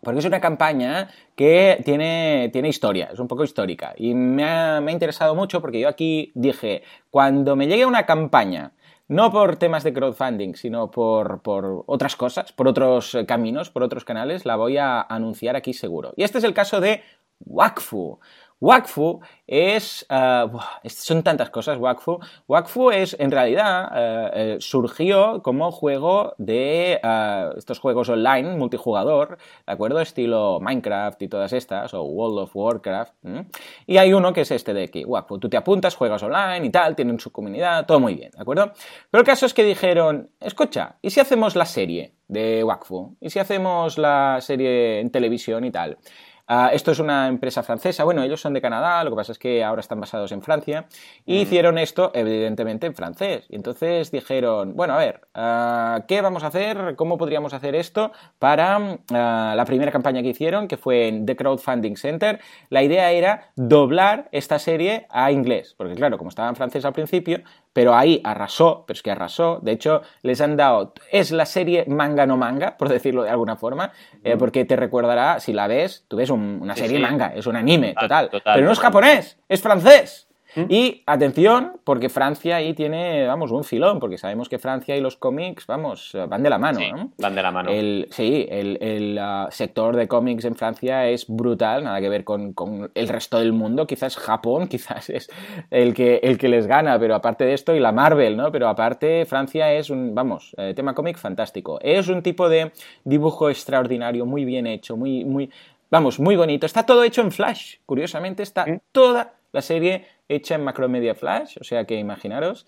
S1: Porque es una campaña que tiene, tiene historia, es un poco histórica. Y me ha, interesado mucho porque yo aquí dije, cuando me llegue una campaña, no por temas de crowdfunding, sino por, por, otras cosas, por otros caminos, por otros canales, la voy a anunciar aquí seguro. Y este es el caso de Wakfu. Wakfu es... Uh, son tantas cosas, Wakfu. Wakfu es, en realidad, uh, eh, surgió como juego de estos juegos online, multijugador, ¿de acuerdo? Estilo Minecraft y todas estas, o World of Warcraft. Y hay uno que es este de aquí, Wakfu. Tú te apuntas, juegas online y tal, tienen su comunidad, todo muy bien, ¿de acuerdo? Pero el caso es que dijeron, escucha, ¿y si hacemos la serie de Wakfu? ¿Y si hacemos la serie en televisión y tal? Ah, esto es una empresa francesa, bueno, ellos son de Canadá, lo que pasa es que ahora están basados en Francia, y hicieron esto, evidentemente, en francés. Y entonces dijeron, bueno, a ver, ah, ¿qué vamos a hacer? ¿Cómo podríamos hacer esto para ah, la primera campaña que hicieron, que fue en The Crowdfunding Center? La idea era doblar esta serie a inglés, porque claro, como estaba en francés al principio, pero ahí arrasó, pero es que arrasó. De hecho, les han dado. Es la serie manga no manga, por decirlo de alguna forma, eh, porque te recordará, si la ves, tú ves una serie manga, es un anime, total. pero no es japonés, es francés. ¿Mm? Y atención, porque Francia ahí tiene, vamos, un filón, porque sabemos que Francia y los cómics, vamos, van de la mano, ¿no?
S2: Van de la mano.
S1: El, sí, el, uh, sector de cómics en Francia es brutal, nada que ver con, el resto del mundo. Quizás Japón, quizás es el que, el que les gana, pero aparte de esto, y la Marvel, ¿no? Pero aparte, Francia es un, vamos, eh, tema cómic fantástico. Es un tipo de dibujo extraordinario, muy bien hecho, muy, muy, vamos, muy bonito. Está todo hecho en Flash, curiosamente, está ¿Mm? toda la serie hecha en Macromedia Flash, o sea que imaginaros.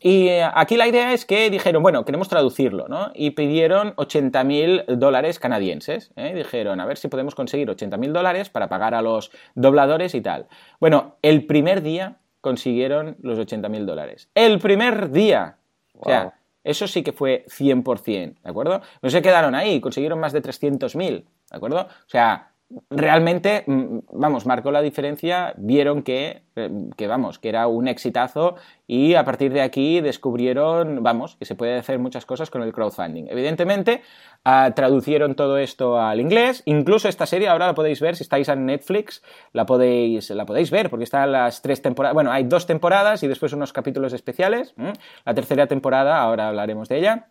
S1: y eh, aquí la idea es que dijeron, bueno, queremos traducirlo, ¿no? Y pidieron 80.000 dólares canadienses. ¿eh? Dijeron, a ver si podemos conseguir 80.000 dólares para pagar a los dobladores y tal. Bueno, el primer día consiguieron los 80.000 dólares. El primer día. O sea, eso sí que fue 100%, ¿de acuerdo? No se quedaron ahí, consiguieron más de 300.000, ¿de acuerdo? O sea, realmente, mm, vamos, marcó la diferencia, vieron que, eh, que, vamos, que era un exitazo y a partir de aquí descubrieron, vamos, que se puede hacer muchas cosas con el crowdfunding. Evidentemente, ah, traducieron todo esto al inglés, incluso esta serie ahora la podéis ver, si estáis en Netflix, la podéis, la podéis ver, porque están las tres temporadas, bueno, hay dos temporadas y después unos capítulos especiales, la tercera temporada, ahora hablaremos de ella.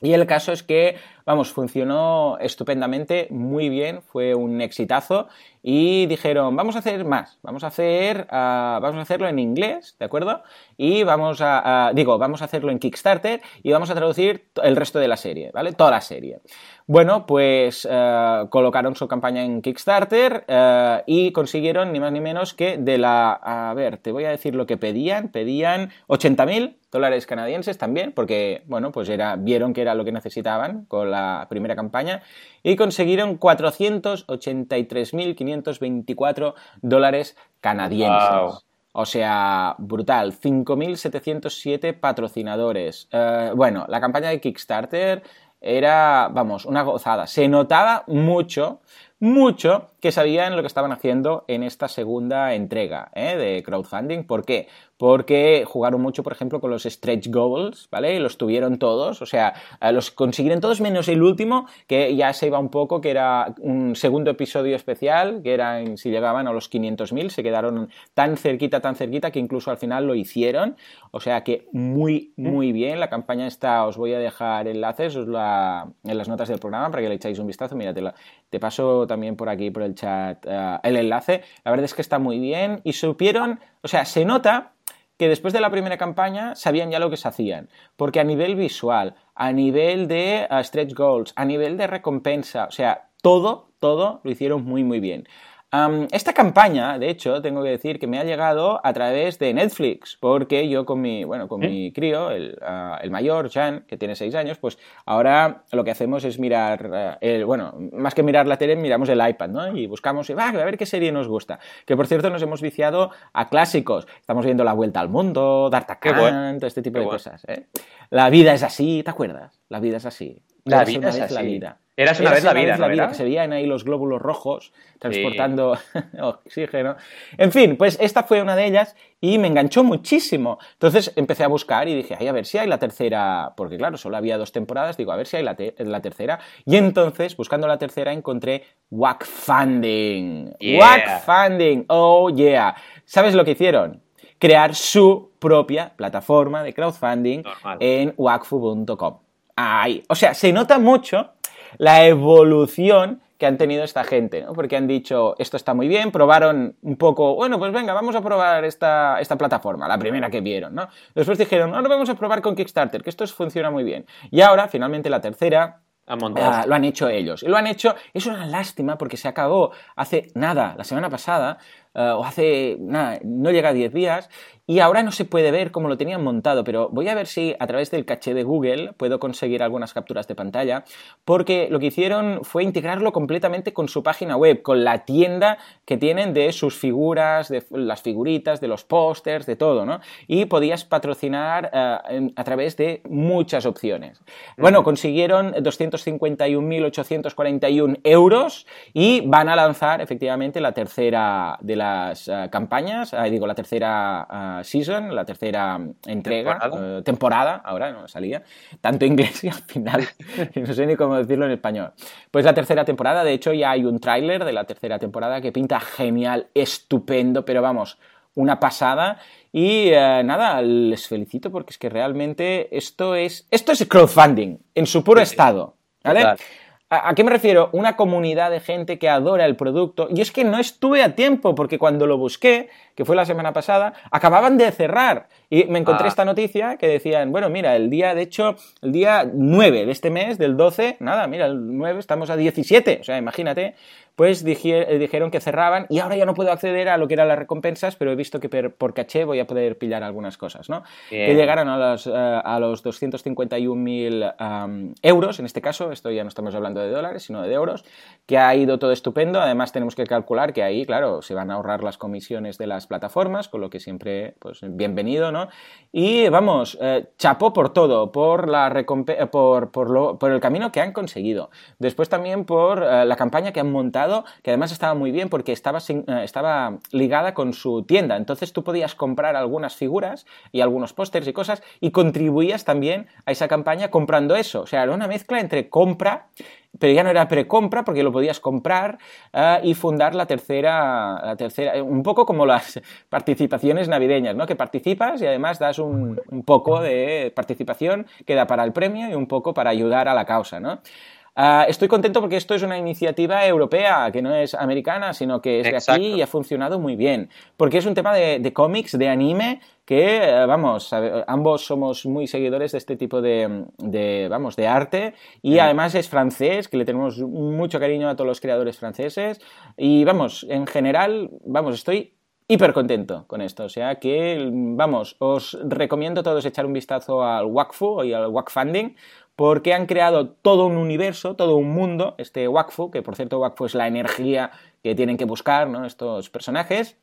S1: Y el caso es que, vamos, funcionó estupendamente, muy bien, fue un exitazo y dijeron, vamos a hacer más, vamos a hacer, ah, vamos a hacerlo en inglés, ¿de acuerdo? Y vamos a, digo, vamos a hacerlo en Kickstarter y vamos a traducir el resto de la serie, ¿vale? Toda la serie. Bueno, pues eh, colocaron su campaña en Kickstarter eh, y consiguieron ni más ni menos que de la... A ver, te voy a decir lo que pedían. Pedían 80.000 dólares canadienses también, porque, bueno, pues era, vieron que era lo que necesitaban con la primera campaña y consiguieron 483.524 dólares canadienses. O sea, brutal. 5.707 patrocinadores. Eh, bueno, la campaña de Kickstarter era, vamos, una gozada. Se notaba mucho, mucho sabían lo que estaban haciendo en esta segunda entrega ¿eh? de crowdfunding. ¿Por qué? porque jugaron mucho, por ejemplo, con los stretch goals, ¿vale? Los tuvieron todos, o sea, eh, los consiguieron todos menos el último, que ya se iba un poco, que era un segundo episodio especial, que era si llegaban a los 500.000, se quedaron tan cerquita, tan cerquita, que incluso al final lo hicieron, o sea que muy, muy bien, la campaña está, os voy a dejar enlaces en las notas del programa para que le echáis un vistazo, mira, te, paso también por aquí, por el chat, eh, el enlace, la verdad es que está muy bien. Y supieron, o sea, se nota que después de la primera campaña sabían ya lo que se hacían, porque a nivel visual, a nivel de uh, stretch goals, a nivel de recompensa, o sea, todo, todo lo hicieron muy, muy bien esta campaña, de hecho, tengo que decir que me ha llegado a través de Netflix, porque yo con mi, bueno, con mi crío, el, ah, el, mayor, Jan, que tiene 6 años, pues ahora lo que hacemos es mirar, ah, el, bueno, más que mirar la tele, miramos el iPad, ¿no? Y buscamos, va, a ver qué serie nos gusta. Que por cierto nos hemos viciado a clásicos. Estamos viendo La Vuelta al Mundo, D'Artagnan, todo este tipo de cosas. ¿eh? La vida es así, ¿te acuerdas? La vida es así.
S2: La vida es así. La vida. Eras una, vez, la vida, la vida,
S1: que se veían ahí los glóbulos rojos transportando oxígeno. En fin, pues esta fue una de ellas y me enganchó muchísimo. Entonces empecé a buscar y dije, ay, a ver si hay la tercera, porque claro, solo había dos temporadas, digo, a ver si hay la, la tercera. Y entonces, buscando la tercera, encontré Wack Funding. Yeah. Funding, oh yeah. ¿Sabes lo que hicieron? Crear su propia plataforma de crowdfunding en wakfu.com. Ay, o sea, se nota mucho la evolución que han tenido esta gente, ¿no? Porque han dicho, esto está muy bien, probaron un poco, bueno, pues venga, vamos a probar esta, esta plataforma, la primera que vieron, ¿no? Después dijeron, ahora vamos a probar con Kickstarter, que esto funciona muy bien. Y ahora, finalmente, la tercera, Ah, lo han hecho ellos. Y lo han hecho, es una lástima porque se acabó hace nada, la semana pasada, eh, o hace nada, no llega a 10 días, y ahora no se puede ver cómo lo tenían montado, pero voy a ver si a través del caché de Google puedo conseguir algunas capturas de pantalla, porque lo que hicieron fue integrarlo completamente con su página web, con la tienda que tienen de sus figuras, de las figuritas, de los pósters, de todo, ¿no? Y podías patrocinar eh, a través de muchas opciones. Bueno, consiguieron 251.841 euros y van a lanzar efectivamente la tercera de las eh, campañas, digo, la tercera season, la tercera entrega, eh, temporada, ahora no salía, tanto inglés y al final, no sé ni cómo decirlo en español. Pues la tercera temporada, de hecho ya hay un tráiler de la tercera temporada que pinta genial, estupendo, pero vamos, una pasada. Y eh, nada, les felicito porque es que realmente esto es, esto es crowdfunding en su puro estado. ¿Vale? ¿A, qué me refiero? Una comunidad de gente que adora el producto. Y es que no estuve a tiempo, porque cuando lo busqué, que fue la semana pasada, acababan de cerrar. Y me encontré ah. esta noticia que decían, bueno, mira, el día, de hecho, el día 9 de este mes, del 12, nada, mira, el 9 estamos a 17. O sea, imagínate, pues eh, dijeron que cerraban y ahora ya no puedo acceder a lo que eran las recompensas, pero he visto que por caché voy a poder pillar algunas cosas, ¿no? Que llegaron a los, uh, a los 251.000 euros, en este caso, esto ya no estamos hablando de dólares, sino de euros, que ha ido todo estupendo. Además, tenemos que calcular que ahí, claro, se van a ahorrar las comisiones de las plataformas, con lo que siempre, pues, bienvenido, ¿no? Y vamos, eh, chapó por todo, por, la por, por, lo, por el camino que han conseguido. Después también por la campaña que han montado que además estaba muy bien porque estaba, eh, estaba ligada con su tienda. Entonces tú podías comprar algunas figuras y algunos pósters y cosas y contribuías también a esa campaña comprando eso. O sea, era una mezcla entre compra pero ya no era precompra porque lo podías comprar eh, y fundar la tercera, la tercera, un poco como las participaciones navideñas, ¿no? Que participas y además das un, un poco de participación que da para el premio y un poco para ayudar a la causa, ¿no? Ah, estoy contento porque esto es una iniciativa europea, que no es americana, sino que es de aquí y ha funcionado muy bien. Porque es un tema de, cómics, de anime, que, eh, vamos, ambos somos muy seguidores de este tipo de, vamos, de arte y además es francés, que le tenemos mucho cariño a todos los creadores franceses y, vamos, en general, vamos, estoy hiper contento con esto. O sea que, vamos, os recomiendo a todos echar un vistazo al WACFU y al WACFunding porque han creado todo un universo, todo un mundo, este Wakfu, que por cierto Wakfu es la energía que tienen que buscar ¿no? estos personajes,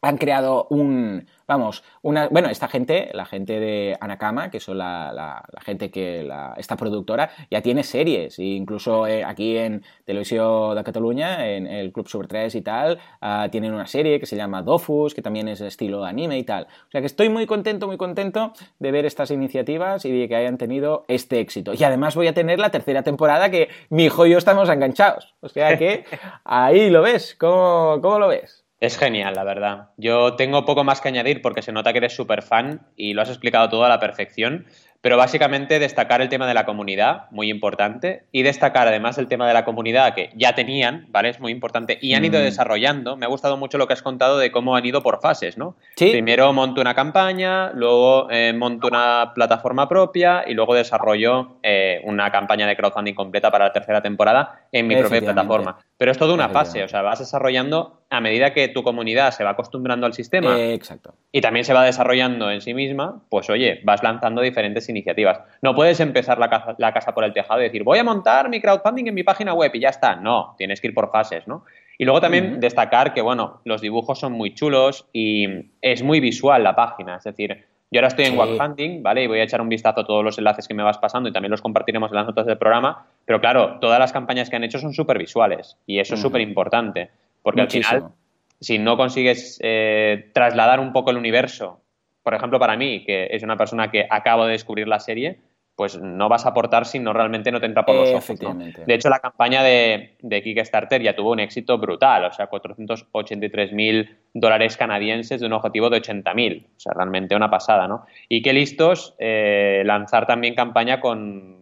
S1: han creado un, vamos, una, bueno, esta gente, la gente de Anakama, que son la, la, gente que, la, esta productora, ya tiene series, e incluso eh, aquí en Televisión de Cataluña, en el Club Super 3 y tal, uh, tienen una serie que se llama Dofus, que también es estilo anime y tal. O sea que estoy muy contento, muy contento de ver estas iniciativas y de que hayan tenido este éxito. Y además voy a tener la tercera temporada que mi hijo y yo estamos enganchados. O sea que ahí lo ves, ¿cómo, cómo lo ves?
S2: Es genial, la verdad. Yo tengo poco más que añadir porque se nota que eres súper fan y lo has explicado todo a la perfección. Pero básicamente destacar el tema de la comunidad, muy importante, y destacar además el tema de la comunidad que ya tenían, ¿vale? Es muy importante, y han ido mm. desarrollando. Me ha gustado mucho lo que has contado de cómo han ido por fases, ¿no? Primero monto una campaña, luego eh, monto una plataforma propia y luego desarrollo eh, una campaña de crowdfunding completa para la tercera temporada en mi propia plataforma. Pero es toda una fase, o sea, vas desarrollando a medida que tu comunidad se va acostumbrando al sistema.
S1: exacto.
S2: Y también se va desarrollando en sí misma, pues oye, vas lanzando diferentes iniciativas. No puedes empezar la casa, la casa por el tejado y decir, voy a montar mi crowdfunding en mi página web y ya está. No, tienes que ir por fases, ¿no? Y luego también destacar que, bueno, los dibujos son muy chulos y es muy visual la página. Es decir, yo ahora estoy en sí. ¿vale? Y voy a echar un vistazo a todos los enlaces que me vas pasando y también los compartiremos en las notas del programa. Pero claro, todas las campañas que han hecho son súper visuales y eso es súper importante. Porque al final, si no consigues eh, trasladar un poco el universo por ejemplo, para mí, que es una persona que acabo de descubrir la serie, pues no vas a aportar si no realmente no te entra por los ojos. De hecho, la campaña de, de, Kickstarter ya tuvo un éxito brutal, o sea, 483 mil dólares canadienses de un objetivo de 80 mil, o sea, realmente una pasada, ¿no? Y qué listos eh, lanzar también campaña con,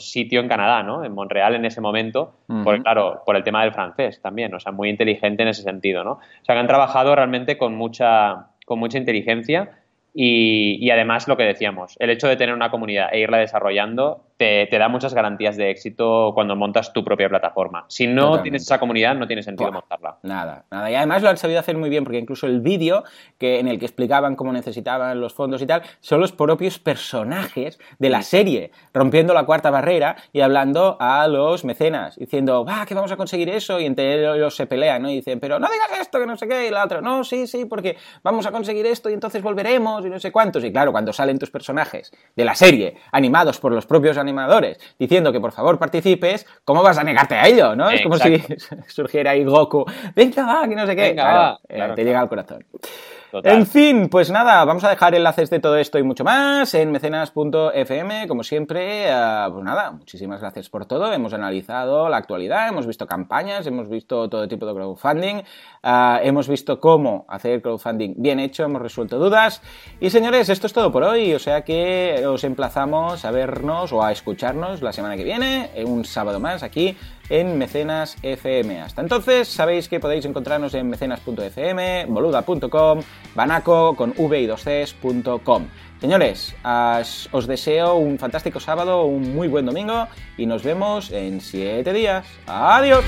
S2: sitio en Canadá, ¿no? En Montreal en ese momento, porque claro, por el tema del francés también, o sea, muy inteligente en ese sentido, ¿no? O sea, que han trabajado realmente con mucha, con mucha inteligencia y, además lo que decíamos, el hecho de tener una comunidad e irla desarrollando te, da muchas garantías de éxito cuando montas tu propia plataforma. Si no tienes esa comunidad, no tiene sentido montarla.
S1: Nada, nada. Y además lo han sabido hacer muy bien, porque incluso el vídeo que, en el que explicaban cómo necesitaban los fondos y tal, son los propios personajes de la serie, rompiendo la cuarta barrera y hablando a los mecenas, diciendo, va, que vamos a conseguir eso, y entre ellos se pelean, ¿no? Y dicen, pero no digas esto, que no sé qué, y la otra, no, sí, sí, porque vamos a conseguir esto y entonces volveremos y no sé cuántos. Y claro, cuando salen tus personajes de la serie, animados por los propios animadores, animadores diciendo que por favor participes, ¿cómo vas a negarte a ello? ¿no? Es como si surgiera ahí Goku, venga, va, que no sé qué. Eh, te llega al corazón. En fin, pues nada, vamos a dejar enlaces de todo esto y mucho más en mecenas.fm, como siempre. Eh, pues nada, muchísimas gracias por todo. Hemos analizado la actualidad, hemos visto campañas, hemos visto todo tipo de crowdfunding, eh, hemos visto cómo hacer crowdfunding bien hecho, hemos resuelto dudas. Y señores, esto es todo por hoy, o sea que os emplazamos a vernos o a escucharnos la semana que viene, un sábado más aquí en Mecenas FM. Hasta entonces, sabéis que podéis encontrarnos en mecenas.fm, boluda.com, banaco con v y 2 cs.com. Señores, os deseo un fantástico sábado, un muy buen domingo y nos vemos en 7 días. Adiós.